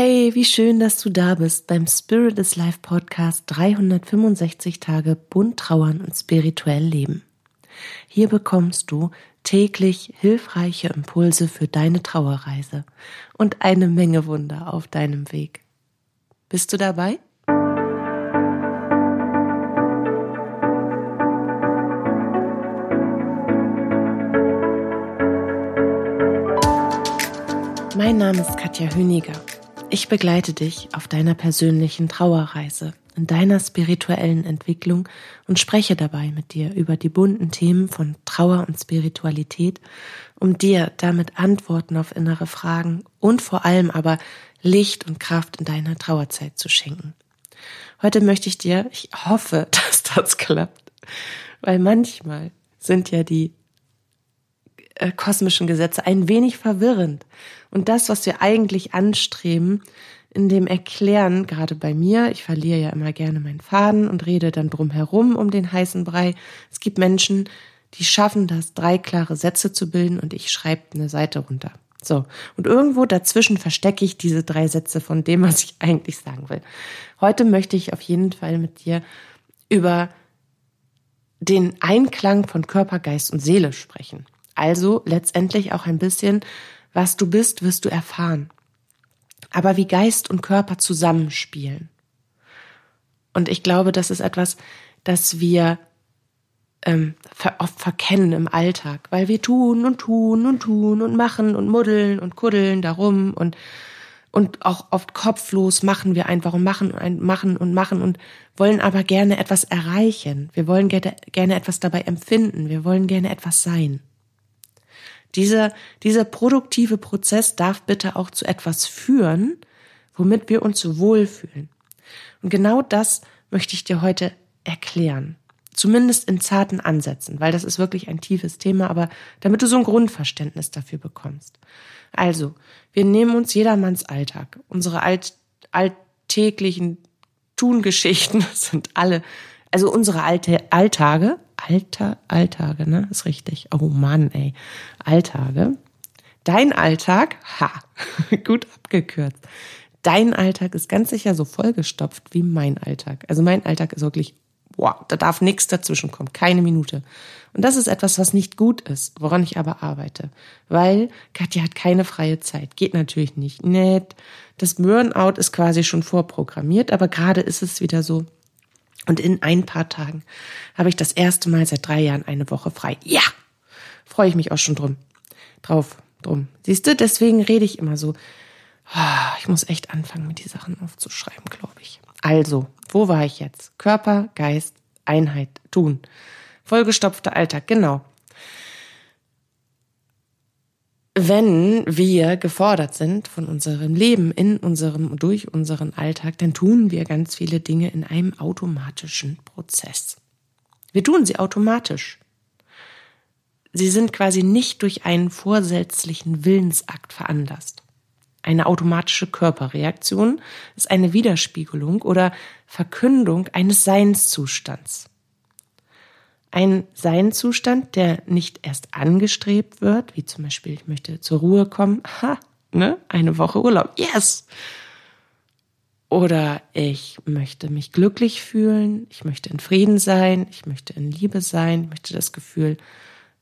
Hey, wie schön, dass du da bist beim Spirit is Life Podcast 365 Tage bunt trauern und spirituell leben. Hier bekommst du täglich hilfreiche Impulse für deine Trauerreise und eine Menge Wunder auf deinem Weg. Bist du dabei? Mein Name ist Katja Hüniger ich begleite dich auf deiner persönlichen Trauerreise, in deiner spirituellen Entwicklung und spreche dabei mit dir über die bunten Themen von Trauer und Spiritualität, um dir damit Antworten auf innere Fragen und vor allem aber Licht und Kraft in deiner Trauerzeit zu schenken. Heute möchte ich dir, ich hoffe, dass das klappt, weil manchmal sind ja die äh, kosmischen Gesetze ein wenig verwirrend. Und das, was wir eigentlich anstreben, in dem Erklären, gerade bei mir, ich verliere ja immer gerne meinen Faden und rede dann drum herum um den heißen Brei. Es gibt Menschen, die schaffen das, drei klare Sätze zu bilden und ich schreibe eine Seite runter. So. Und irgendwo dazwischen verstecke ich diese drei Sätze von dem, was ich eigentlich sagen will. Heute möchte ich auf jeden Fall mit dir über den Einklang von Körper, Geist und Seele sprechen. Also letztendlich auch ein bisschen, was du bist, wirst du erfahren. Aber wie Geist und Körper zusammenspielen. Und ich glaube, das ist etwas, das wir ähm, oft verkennen im Alltag, weil wir tun und tun und tun und machen und muddeln und kuddeln darum und und auch oft kopflos machen wir einfach und machen und machen und machen und wollen aber gerne etwas erreichen. Wir wollen gerne, gerne etwas dabei empfinden. Wir wollen gerne etwas sein. Dieser, dieser produktive Prozess darf bitte auch zu etwas führen, womit wir uns wohlfühlen. Und genau das möchte ich dir heute erklären. Zumindest in zarten Ansätzen, weil das ist wirklich ein tiefes Thema, aber damit du so ein Grundverständnis dafür bekommst. Also, wir nehmen uns jedermanns Alltag. Unsere alt, alltäglichen Tungeschichten sind alle, also unsere alte Alltage, Alter, Alltage, ne? Ist richtig. Oh Mann, ey. Alltage. Dein Alltag, ha, gut abgekürzt. Dein Alltag ist ganz sicher so vollgestopft wie mein Alltag. Also mein Alltag ist wirklich, wow, da darf nichts dazwischen kommen, keine Minute. Und das ist etwas, was nicht gut ist, woran ich aber arbeite. Weil Katja hat keine freie Zeit. Geht natürlich nicht. Nett. Das Burnout ist quasi schon vorprogrammiert, aber gerade ist es wieder so, und in ein paar Tagen habe ich das erste Mal seit drei Jahren eine Woche frei. Ja, freue ich mich auch schon drum. Drauf, drum. Siehst du, deswegen rede ich immer so. Ah, ich muss echt anfangen, mir die Sachen aufzuschreiben, glaube ich. Also, wo war ich jetzt? Körper, Geist, Einheit, tun. Vollgestopfter Alltag, genau wenn wir gefordert sind von unserem Leben, in unserem, durch unseren Alltag, dann tun wir ganz viele Dinge in einem automatischen Prozess. Wir tun sie automatisch. Sie sind quasi nicht durch einen vorsätzlichen Willensakt veranlasst. Eine automatische Körperreaktion ist eine Widerspiegelung oder Verkündung eines Seinszustands. Ein Seinzustand, der nicht erst angestrebt wird, wie zum Beispiel, ich möchte zur Ruhe kommen, ha, ne, eine Woche Urlaub, yes! Oder ich möchte mich glücklich fühlen, ich möchte in Frieden sein, ich möchte in Liebe sein, ich möchte das Gefühl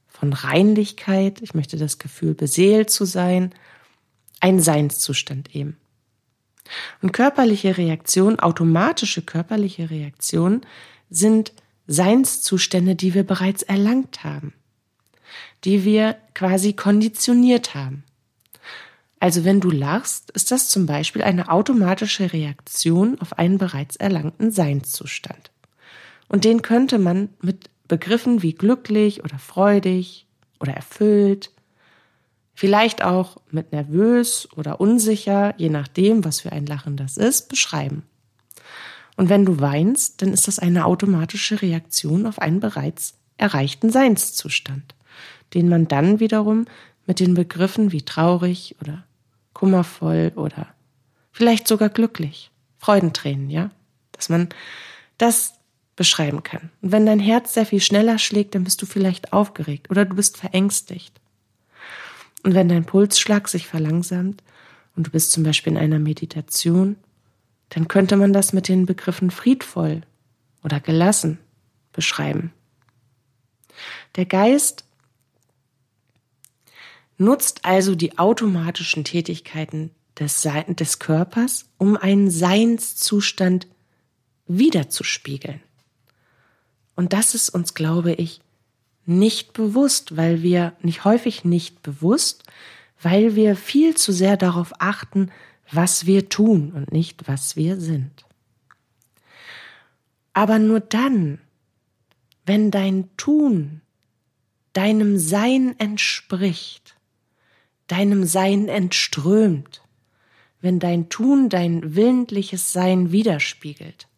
von Reinlichkeit, ich möchte das Gefühl beseelt zu sein, ein Seinszustand eben. Und körperliche Reaktionen, automatische körperliche Reaktionen sind Seinszustände, die wir bereits erlangt haben, die wir quasi konditioniert haben. Also wenn du lachst, ist das zum Beispiel eine automatische Reaktion auf einen bereits erlangten Seinszustand. Und den könnte man mit Begriffen wie glücklich oder freudig oder erfüllt, vielleicht auch mit nervös oder unsicher, je nachdem, was für ein Lachen das ist, beschreiben. Und wenn du weinst, dann ist das eine automatische Reaktion auf einen bereits erreichten Seinszustand, den man dann wiederum mit den Begriffen wie traurig oder kummervoll oder vielleicht sogar glücklich, Freudentränen, ja, dass man das beschreiben kann. Und wenn dein Herz sehr viel schneller schlägt, dann bist du vielleicht aufgeregt oder du bist verängstigt. Und wenn dein Pulsschlag sich verlangsamt und du bist zum Beispiel in einer Meditation, dann könnte man das mit den Begriffen friedvoll oder gelassen beschreiben. Der Geist nutzt also die automatischen Tätigkeiten des, des Körpers, um einen Seinszustand wiederzuspiegeln. Und das ist uns, glaube ich, nicht bewusst, weil wir nicht häufig nicht bewusst, weil wir viel zu sehr darauf achten, was wir tun und nicht, was wir sind. Aber nur dann, wenn dein Tun deinem Sein entspricht, deinem Sein entströmt, wenn dein Tun dein willentliches Sein widerspiegelt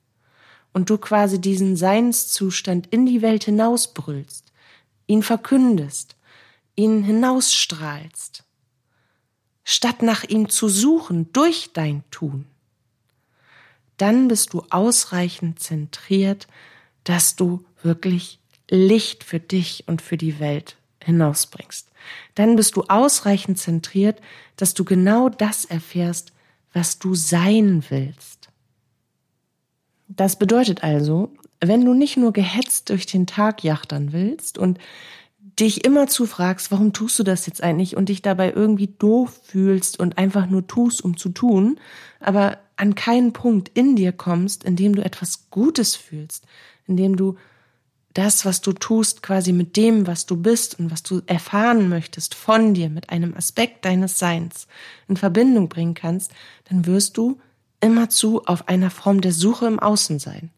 und du quasi diesen Seinszustand in die Welt hinausbrüllst, ihn verkündest, ihn hinausstrahlst, statt nach ihm zu suchen durch dein Tun, dann bist du ausreichend zentriert, dass du wirklich Licht für dich und für die Welt hinausbringst. Dann bist du ausreichend zentriert, dass du genau das erfährst, was du sein willst. Das bedeutet also, wenn du nicht nur gehetzt durch den Tag jachtern willst und dich immer zu fragst, warum tust du das jetzt eigentlich? Und dich dabei irgendwie doof fühlst und einfach nur tust, um zu tun, aber an keinen Punkt in dir kommst, in dem du etwas Gutes fühlst, in dem du das, was du tust, quasi mit dem, was du bist und was du erfahren möchtest von dir, mit einem Aspekt deines Seins in Verbindung bringen kannst, dann wirst du immerzu auf einer Form der Suche im Außen sein,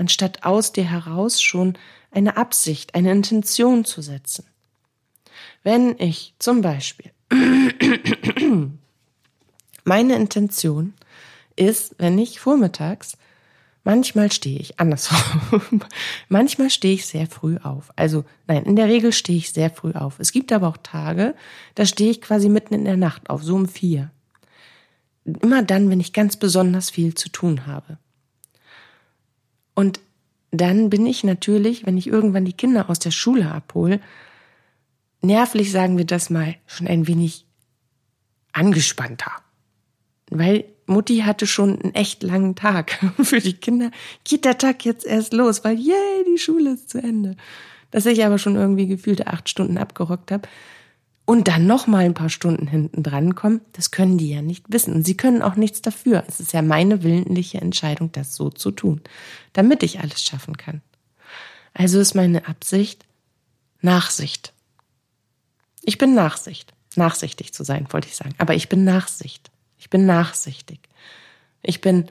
anstatt aus dir heraus schon eine Absicht, eine Intention zu setzen. Wenn ich zum Beispiel meine Intention ist, wenn ich vormittags Manchmal stehe ich andersrum. Manchmal stehe ich sehr früh auf. Also nein, in der Regel stehe ich sehr früh auf. Es gibt aber auch Tage, da stehe ich quasi mitten in der Nacht auf, so um vier. Immer dann, wenn ich ganz besonders viel zu tun habe. Und dann bin ich natürlich, wenn ich irgendwann die Kinder aus der Schule abhole, nervlich sagen wir das mal, schon ein wenig angespannter. Weil Mutti hatte schon einen echt langen Tag. Für die Kinder geht der Tag jetzt erst los, weil yay, die Schule ist zu Ende. Dass ich aber schon irgendwie gefühlte acht Stunden abgerockt habe und dann noch mal ein paar Stunden hinten dran kommen, das können die ja nicht wissen. Und sie können auch nichts dafür. Es ist ja meine willentliche Entscheidung, das so zu tun, damit ich alles schaffen kann. Also ist meine Absicht Nachsicht. Ich bin Nachsicht. Nachsichtig zu sein, wollte ich sagen. Aber ich bin Nachsicht. Ich bin nachsichtig. Ich bin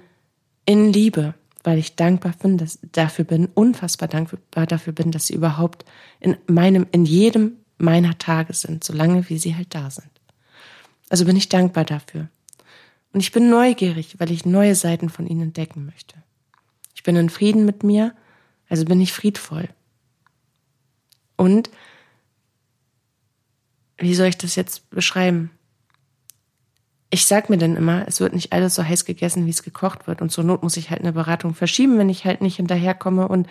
in Liebe, weil ich dankbar bin, dass, dafür bin, unfassbar dankbar dafür bin, dass sie überhaupt in meinem, in jedem meiner Tage sind, solange wie sie halt da sind. Also bin ich dankbar dafür. Und ich bin neugierig, weil ich neue Seiten von ihnen entdecken möchte. Ich bin in Frieden mit mir, also bin ich friedvoll. Und wie soll ich das jetzt beschreiben? ich sag mir dann immer, es wird nicht alles so heiß gegessen, wie es gekocht wird. Und zur Not muss ich halt eine Beratung verschieben, wenn ich halt nicht hinterherkomme. Und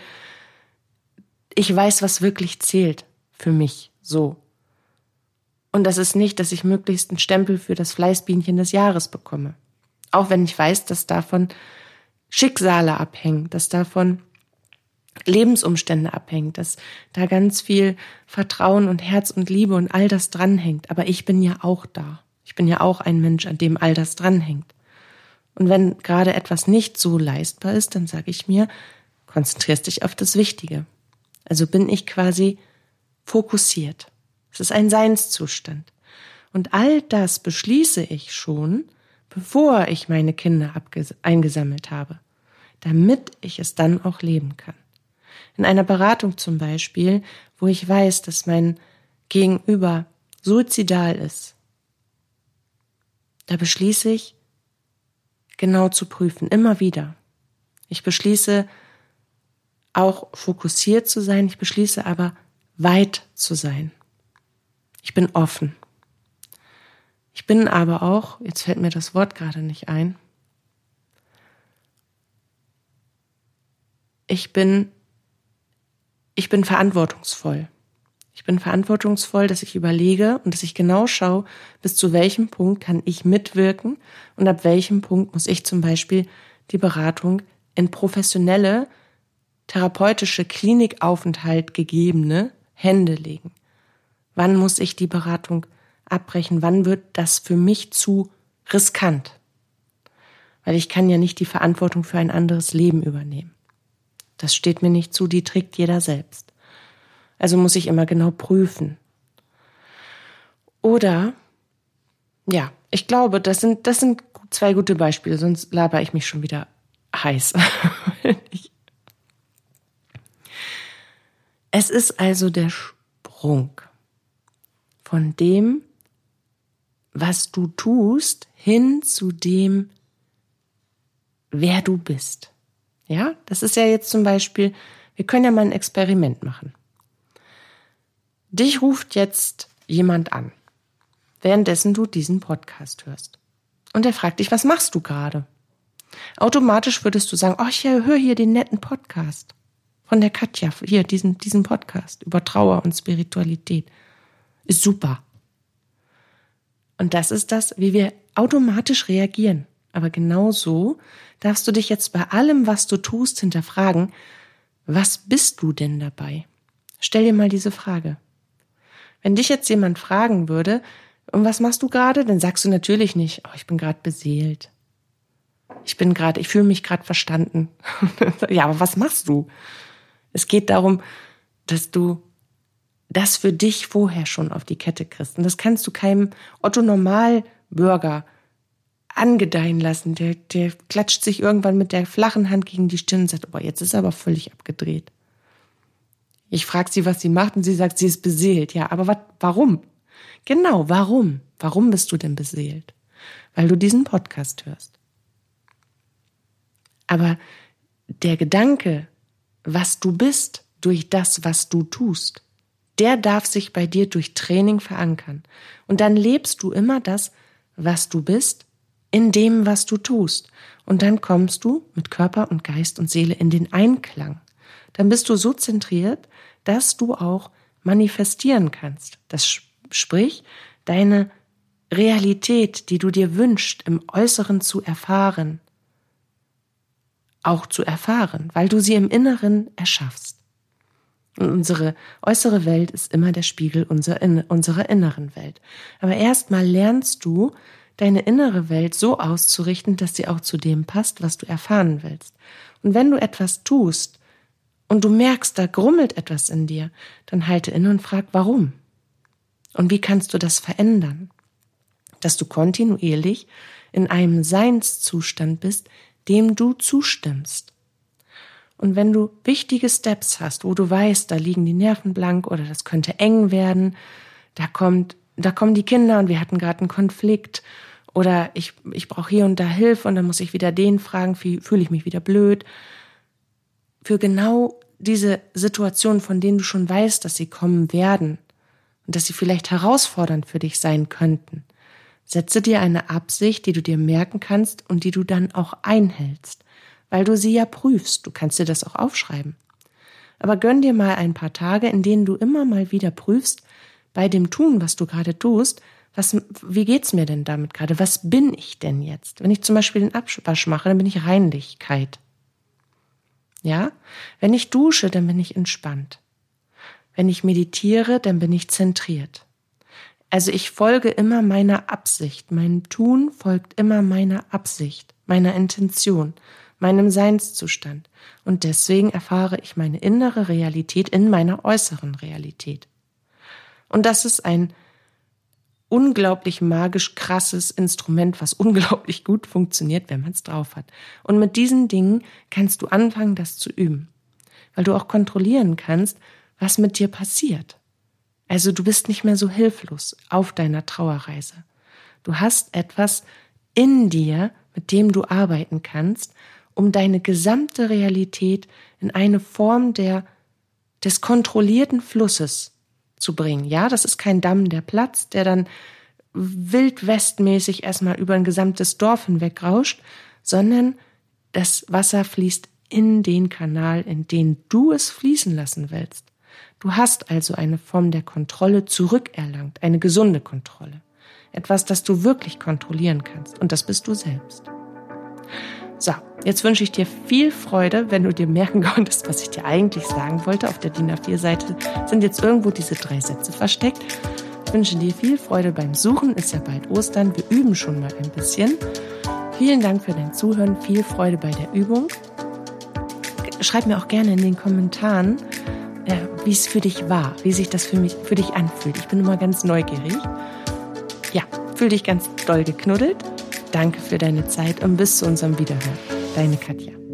ich weiß, was wirklich zählt für mich so. Und das ist nicht, dass ich möglichst einen Stempel für das Fleißbienchen des Jahres bekomme. Auch wenn ich weiß, dass davon Schicksale abhängen, dass davon Lebensumstände abhängen, dass da ganz viel Vertrauen und Herz und Liebe und all das dranhängt. Aber ich bin ja auch da. Ich bin ja auch ein Mensch, an dem all das dranhängt. Und wenn gerade etwas nicht so leistbar ist, dann sage ich mir, konzentrierst dich auf das Wichtige. Also bin ich quasi fokussiert. Es ist ein Seinszustand. Und all das beschließe ich schon, bevor ich meine Kinder eingesammelt habe, damit ich es dann auch leben kann. In einer Beratung zum Beispiel, wo ich weiß, dass mein Gegenüber suizidal ist, da beschließe ich, genau zu prüfen, immer wieder. Ich beschließe auch fokussiert zu sein, ich beschließe aber weit zu sein. Ich bin offen. Ich bin aber auch, jetzt fällt mir das Wort gerade nicht ein, ich bin, ich bin verantwortungsvoll. Ich bin verantwortungsvoll, dass ich überlege und dass ich genau schaue, bis zu welchem Punkt kann ich mitwirken und ab welchem Punkt muss ich zum Beispiel die Beratung in professionelle, therapeutische Klinikaufenthalt gegebene Hände legen. Wann muss ich die Beratung abbrechen? Wann wird das für mich zu riskant? Weil ich kann ja nicht die Verantwortung für ein anderes Leben übernehmen. Das steht mir nicht zu, die trägt jeder selbst. Also muss ich immer genau prüfen. Oder, ja, ich glaube, das sind, das sind zwei gute Beispiele, sonst laber ich mich schon wieder heiß. es ist also der Sprung von dem, was du tust, hin zu dem, wer du bist. Ja, das ist ja jetzt zum Beispiel, wir können ja mal ein Experiment machen. Dich ruft jetzt jemand an, währenddessen du diesen Podcast hörst. Und er fragt dich, was machst du gerade? Automatisch würdest du sagen, oh, ich höre hier den netten Podcast von der Katja, hier diesen, diesen Podcast über Trauer und Spiritualität. Ist super. Und das ist das, wie wir automatisch reagieren. Aber genau so darfst du dich jetzt bei allem, was du tust, hinterfragen, was bist du denn dabei? Stell dir mal diese Frage. Wenn dich jetzt jemand fragen würde, und was machst du gerade? Dann sagst du natürlich nicht, oh, ich bin gerade beseelt. Ich bin gerade, ich fühle mich gerade verstanden. ja, aber was machst du? Es geht darum, dass du das für dich vorher schon auf die Kette kriegst. Und das kannst du keinem Otto Normalbürger angedeihen lassen. Der, der klatscht sich irgendwann mit der flachen Hand gegen die Stirn und sagt, oh, jetzt ist er aber völlig abgedreht. Ich frage sie, was sie macht, und sie sagt, sie ist beseelt. Ja, aber wat, warum? Genau, warum? Warum bist du denn beseelt? Weil du diesen Podcast hörst. Aber der Gedanke, was du bist durch das, was du tust, der darf sich bei dir durch Training verankern. Und dann lebst du immer das, was du bist, in dem, was du tust. Und dann kommst du mit Körper und Geist und Seele in den Einklang. Dann bist du so zentriert, dass du auch manifestieren kannst. Das sprich, deine Realität, die du dir wünschst, im Äußeren zu erfahren, auch zu erfahren, weil du sie im Inneren erschaffst. Und unsere äußere Welt ist immer der Spiegel unserer, inneren Welt. Aber erstmal lernst du, deine innere Welt so auszurichten, dass sie auch zu dem passt, was du erfahren willst. Und wenn du etwas tust und du merkst, da grummelt etwas in dir, dann halte inne und frag, warum? Und wie kannst du das verändern? Dass du kontinuierlich in einem Seinszustand bist, dem du zustimmst. Und wenn du wichtige Steps hast, wo du weißt, da liegen die Nerven blank oder das könnte eng werden, da kommt, da kommen die Kinder und wir hatten gerade einen Konflikt oder ich, ich brauche hier und da Hilfe und dann muss ich wieder den fragen, fühle ich mich wieder blöd. Für genau diese Situationen, von denen du schon weißt, dass sie kommen werden und dass sie vielleicht herausfordernd für dich sein könnten, Setze dir eine Absicht, die du dir merken kannst und die du dann auch einhältst, weil du sie ja prüfst. Du kannst dir das auch aufschreiben. Aber gönn dir mal ein paar Tage, in denen du immer mal wieder prüfst, bei dem Tun, was du gerade tust, was, wie geht's mir denn damit gerade? Was bin ich denn jetzt? Wenn ich zum Beispiel den Abwasch mache, dann bin ich Reinlichkeit. Ja? Wenn ich dusche, dann bin ich entspannt. Wenn ich meditiere, dann bin ich zentriert. Also ich folge immer meiner Absicht. Mein Tun folgt immer meiner Absicht, meiner Intention, meinem Seinszustand. Und deswegen erfahre ich meine innere Realität in meiner äußeren Realität. Und das ist ein unglaublich magisch krasses Instrument, was unglaublich gut funktioniert, wenn man es drauf hat. Und mit diesen Dingen kannst du anfangen, das zu üben, weil du auch kontrollieren kannst, was mit dir passiert. Also du bist nicht mehr so hilflos auf deiner Trauerreise. Du hast etwas in dir, mit dem du arbeiten kannst, um deine gesamte Realität in eine Form der, des kontrollierten Flusses zu bringen. Ja, das ist kein Damm, der platzt, der dann wildwestmäßig erstmal über ein gesamtes Dorf hinweg rauscht, sondern das Wasser fließt in den Kanal, in den du es fließen lassen willst. Du hast also eine Form der Kontrolle zurückerlangt, eine gesunde Kontrolle. Etwas, das du wirklich kontrollieren kannst. Und das bist du selbst. So, jetzt wünsche ich dir viel Freude, wenn du dir merken konntest, was ich dir eigentlich sagen wollte. Auf der DIN A4-Seite sind jetzt irgendwo diese drei Sätze versteckt. Ich wünsche dir viel Freude beim Suchen. Ist ja bald Ostern. Wir üben schon mal ein bisschen. Vielen Dank für dein Zuhören. Viel Freude bei der Übung. Schreib mir auch gerne in den Kommentaren, wie es für dich war, wie sich das für mich, für dich anfühlt. Ich bin immer ganz neugierig. Ja, fühl dich ganz doll geknuddelt. Danke für deine Zeit und bis zu unserem Wiederhören. Deine Katja.